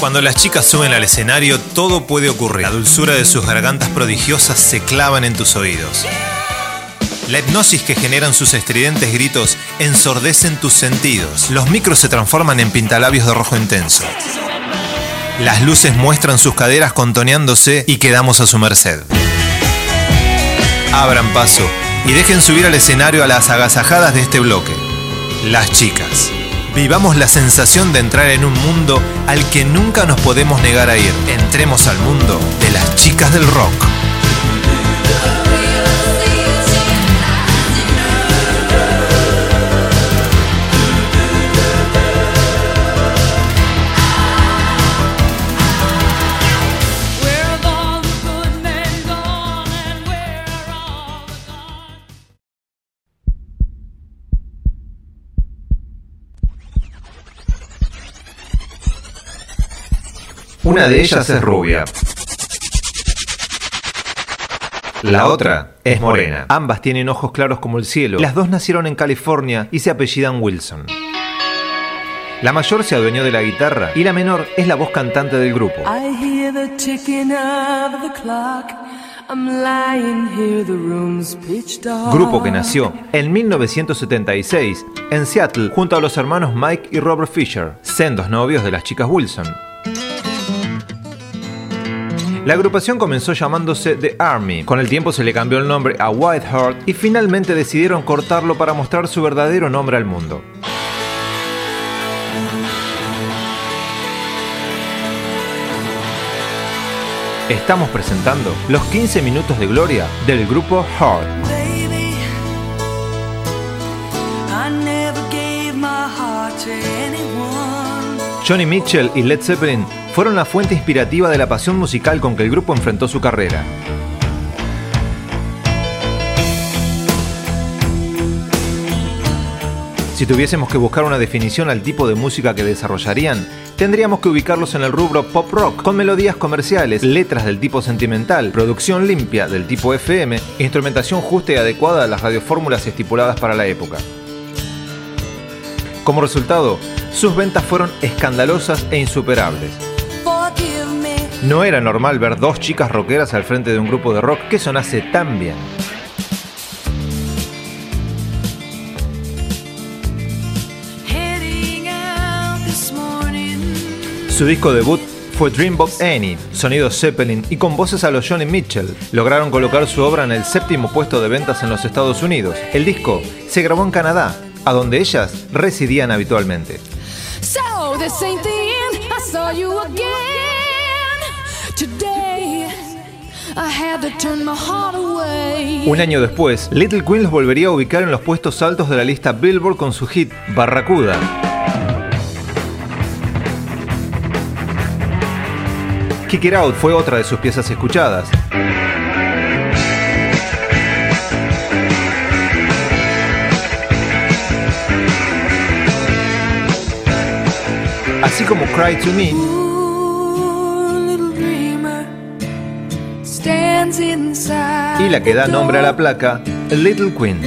Cuando las chicas suben al escenario, todo puede ocurrir. La dulzura de sus gargantas prodigiosas se clavan en tus oídos. La hipnosis que generan sus estridentes gritos ensordecen tus sentidos. Los micros se transforman en pintalabios de rojo intenso. Las luces muestran sus caderas contoneándose y quedamos a su merced. Abran paso y dejen subir al escenario a las agasajadas de este bloque. Las chicas. Vivamos la sensación de entrar en un mundo al que nunca nos podemos negar a ir. Entremos al mundo de las chicas del rock. Una de ellas es rubia. La otra es morena. Ambas tienen ojos claros como el cielo. Las dos nacieron en California y se apellidan Wilson. La mayor se adueñó de la guitarra y la menor es la voz cantante del grupo. Grupo que nació en 1976 en Seattle junto a los hermanos Mike y Robert Fisher, sendos novios de las chicas Wilson. La agrupación comenzó llamándose The Army, con el tiempo se le cambió el nombre a Whiteheart y finalmente decidieron cortarlo para mostrar su verdadero nombre al mundo. Estamos presentando los 15 minutos de gloria del grupo Heart. Johnny Mitchell y Led Zeppelin fueron la fuente inspirativa de la pasión musical con que el grupo enfrentó su carrera. Si tuviésemos que buscar una definición al tipo de música que desarrollarían, tendríamos que ubicarlos en el rubro pop rock, con melodías comerciales, letras del tipo sentimental, producción limpia del tipo FM, instrumentación justa y adecuada a las radiofórmulas estipuladas para la época. Como resultado, sus ventas fueron escandalosas e insuperables. No era normal ver dos chicas rockeras al frente de un grupo de rock que sonase tan bien. Su disco debut fue Dreambox Annie, sonido Zeppelin y con voces a los Johnny Mitchell. Lograron colocar su obra en el séptimo puesto de ventas en los Estados Unidos. El disco se grabó en Canadá, a donde ellas residían habitualmente. Un año después, Little Queen los volvería a ubicar en los puestos altos de la lista Billboard con su hit Barracuda. Kick It Out fue otra de sus piezas escuchadas. Así como Cry to Me y la que da nombre a la placa, Little Queen.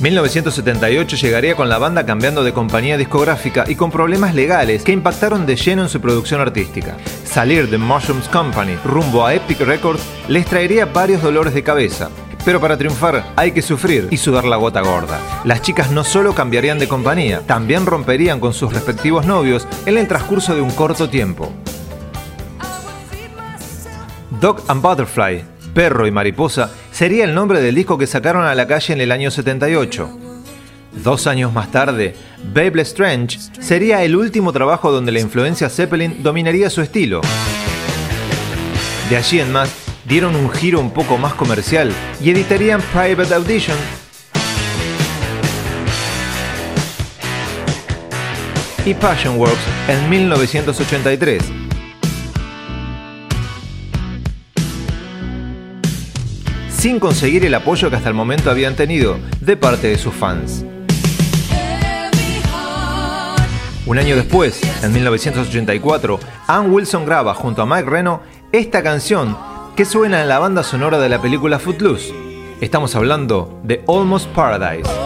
1978 llegaría con la banda cambiando de compañía discográfica y con problemas legales que impactaron de lleno en su producción artística. Salir de Mushrooms Company rumbo a Epic Records les traería varios dolores de cabeza, pero para triunfar hay que sufrir y sudar la gota gorda. Las chicas no solo cambiarían de compañía, también romperían con sus respectivos novios en el transcurso de un corto tiempo. Dog and Butterfly, Perro y Mariposa, sería el nombre del disco que sacaron a la calle en el año 78. Dos años más tarde, Babel Strange sería el último trabajo donde la influencia Zeppelin dominaría su estilo. De allí en más, dieron un giro un poco más comercial y editarían Private Audition. y Passion Works en 1983. sin conseguir el apoyo que hasta el momento habían tenido de parte de sus fans. Un año después, en 1984, Ann Wilson graba junto a Mike Reno esta canción que suena en la banda sonora de la película Footloose. Estamos hablando de Almost Paradise.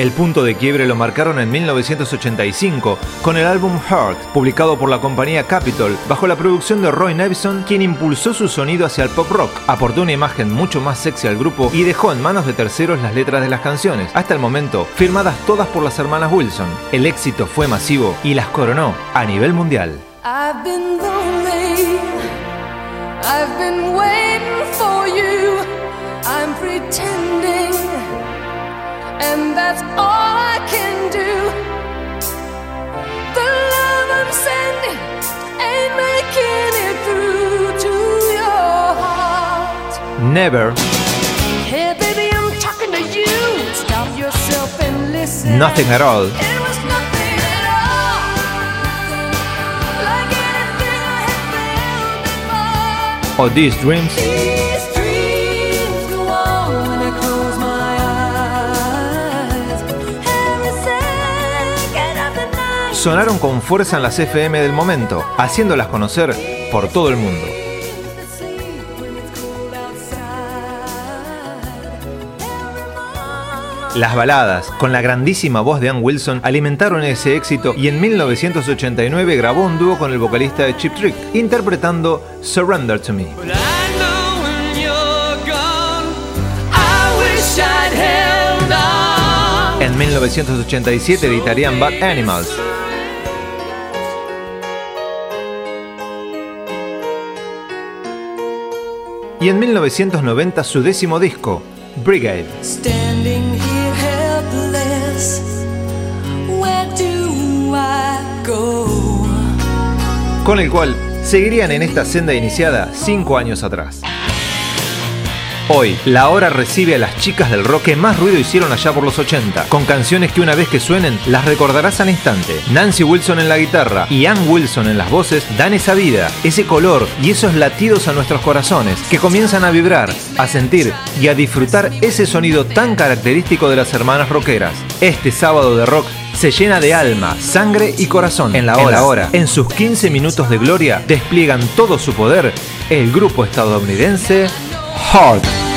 El punto de quiebre lo marcaron en 1985 con el álbum Heart, publicado por la compañía Capitol, bajo la producción de Roy Nevison, quien impulsó su sonido hacia el pop rock, aportó una imagen mucho más sexy al grupo y dejó en manos de terceros las letras de las canciones, hasta el momento firmadas todas por las hermanas Wilson. El éxito fue masivo y las coronó a nivel mundial. And that's all I can do. The love I'm sending ain't making it through to your heart. Never. Hey, baby, I'm talking to you. Stop yourself and listen. Nothing at all. It was nothing at all. Like anything I had felt before. Or these dreams. Sonaron con fuerza en las FM del momento, haciéndolas conocer por todo el mundo. Las baladas, con la grandísima voz de Ann Wilson, alimentaron ese éxito y en 1989 grabó un dúo con el vocalista de Chip Trick, interpretando Surrender to Me. En 1987 editarían Bad Animals, y en 1990 su décimo disco, Brigade. Con el cual seguirían en esta senda iniciada cinco años atrás. Hoy, la hora recibe a las chicas del rock que más ruido hicieron allá por los 80, con canciones que una vez que suenen las recordarás al instante. Nancy Wilson en la guitarra y Ann Wilson en las voces dan esa vida, ese color y esos latidos a nuestros corazones que comienzan a vibrar, a sentir y a disfrutar ese sonido tan característico de las hermanas rockeras. Este sábado de rock se llena de alma, sangre y corazón. En la hora, en, la hora, en sus 15 minutos de gloria, despliegan todo su poder el grupo estadounidense hard.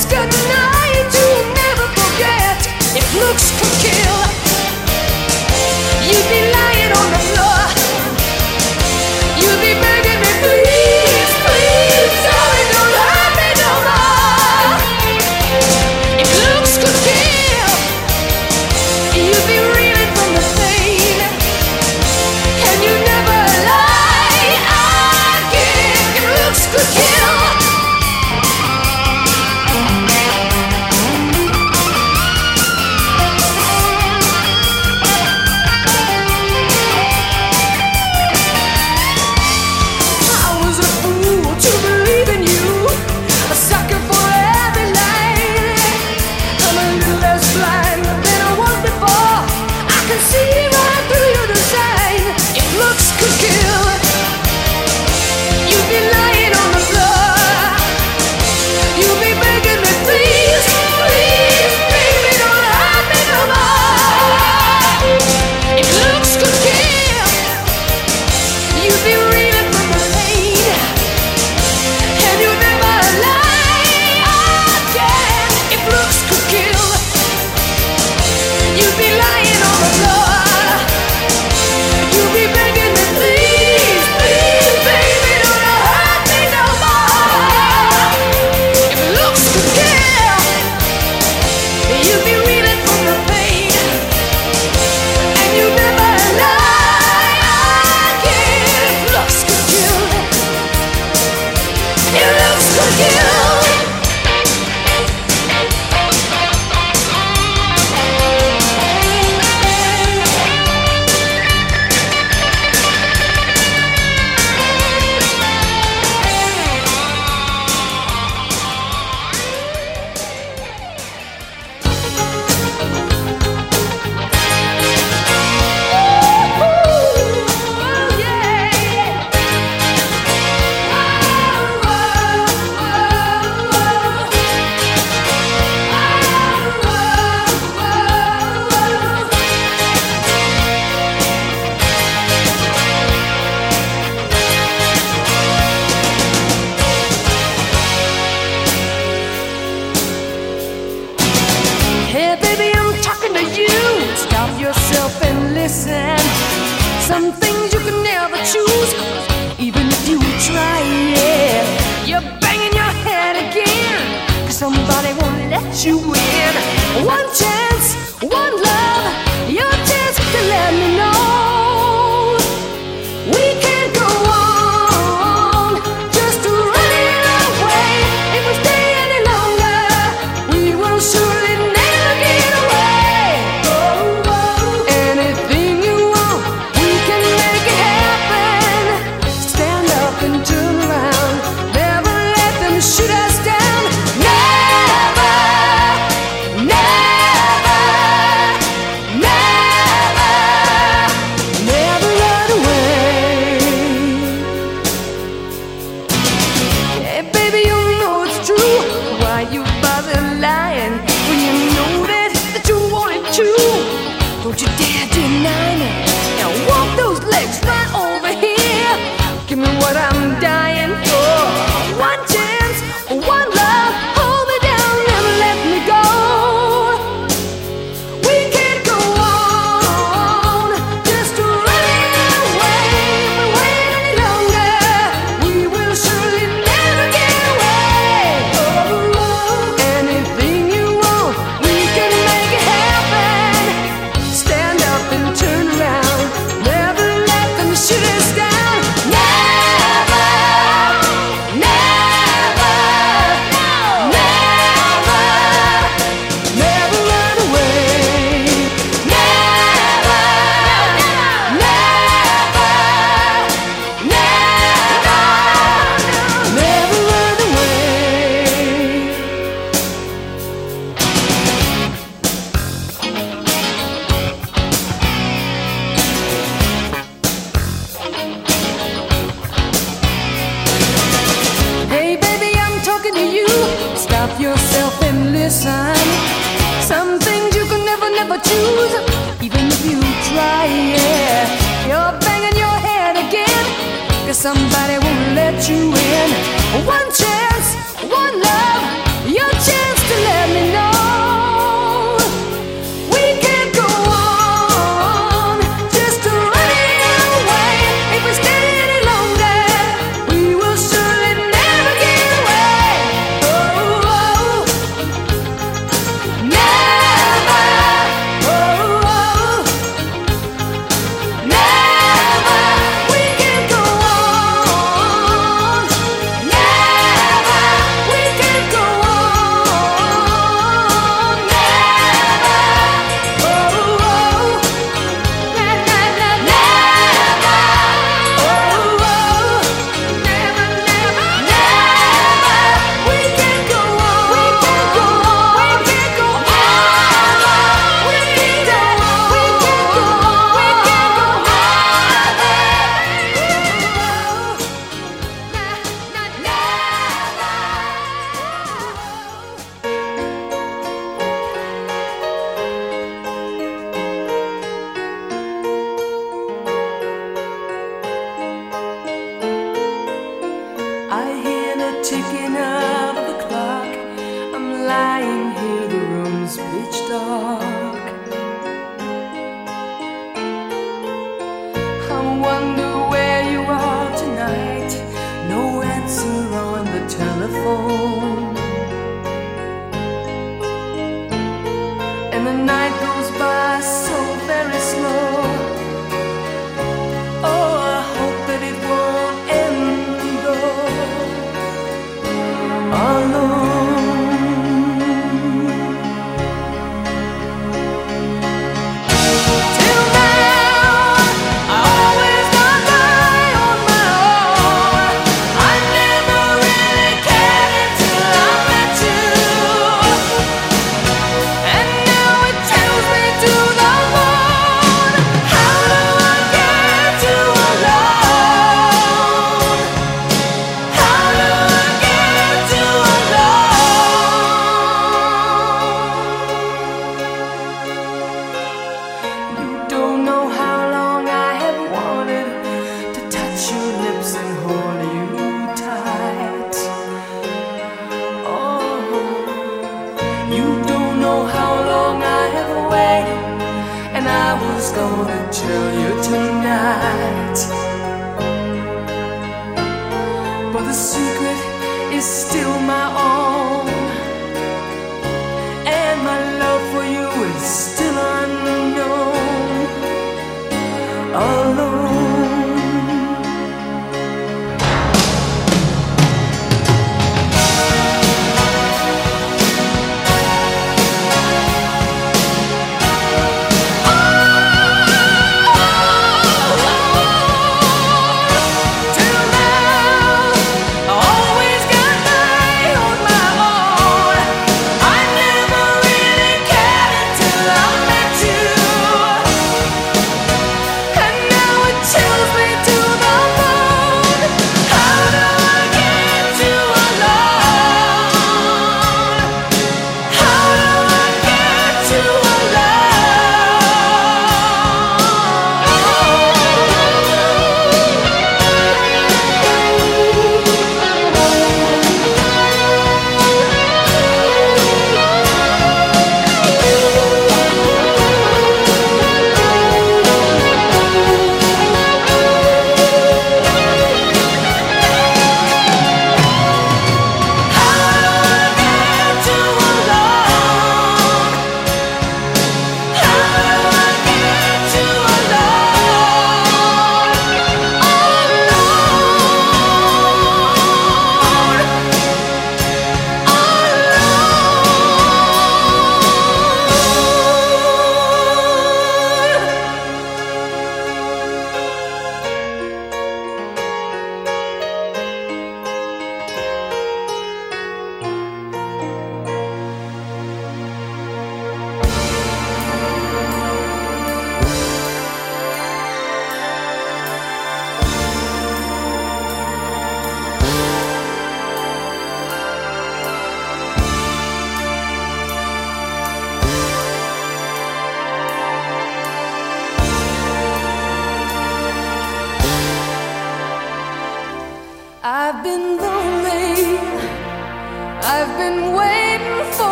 just good enough.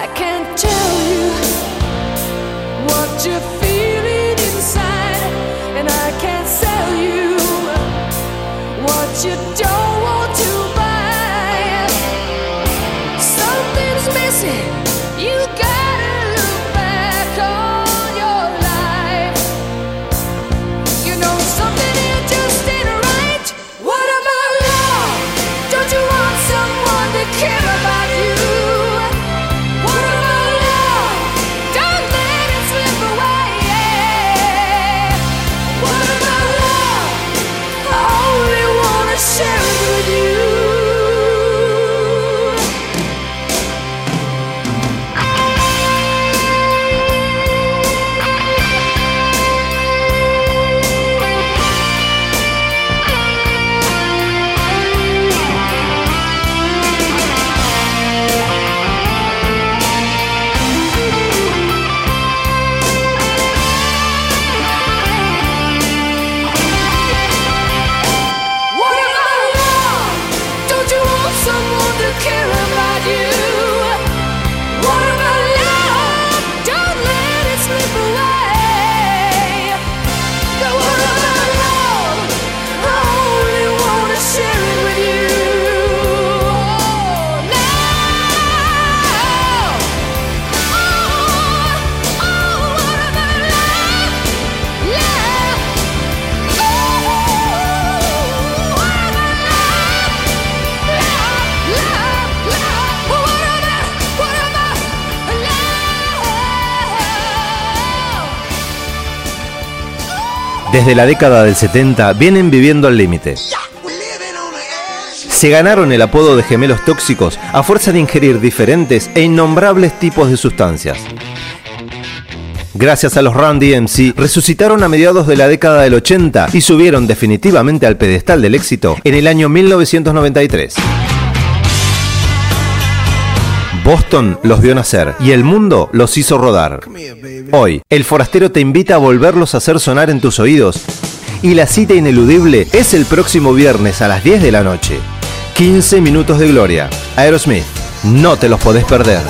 I can't tell you what you're feeling Desde la década del 70 vienen viviendo al límite. Se ganaron el apodo de gemelos tóxicos a fuerza de ingerir diferentes e innombrables tipos de sustancias. Gracias a los Run DMC, resucitaron a mediados de la década del 80 y subieron definitivamente al pedestal del éxito en el año 1993. Boston los vio nacer y el mundo los hizo rodar. Hoy, el forastero te invita a volverlos a hacer sonar en tus oídos y la cita ineludible es el próximo viernes a las 10 de la noche. 15 minutos de gloria. Aerosmith, no te los podés perder.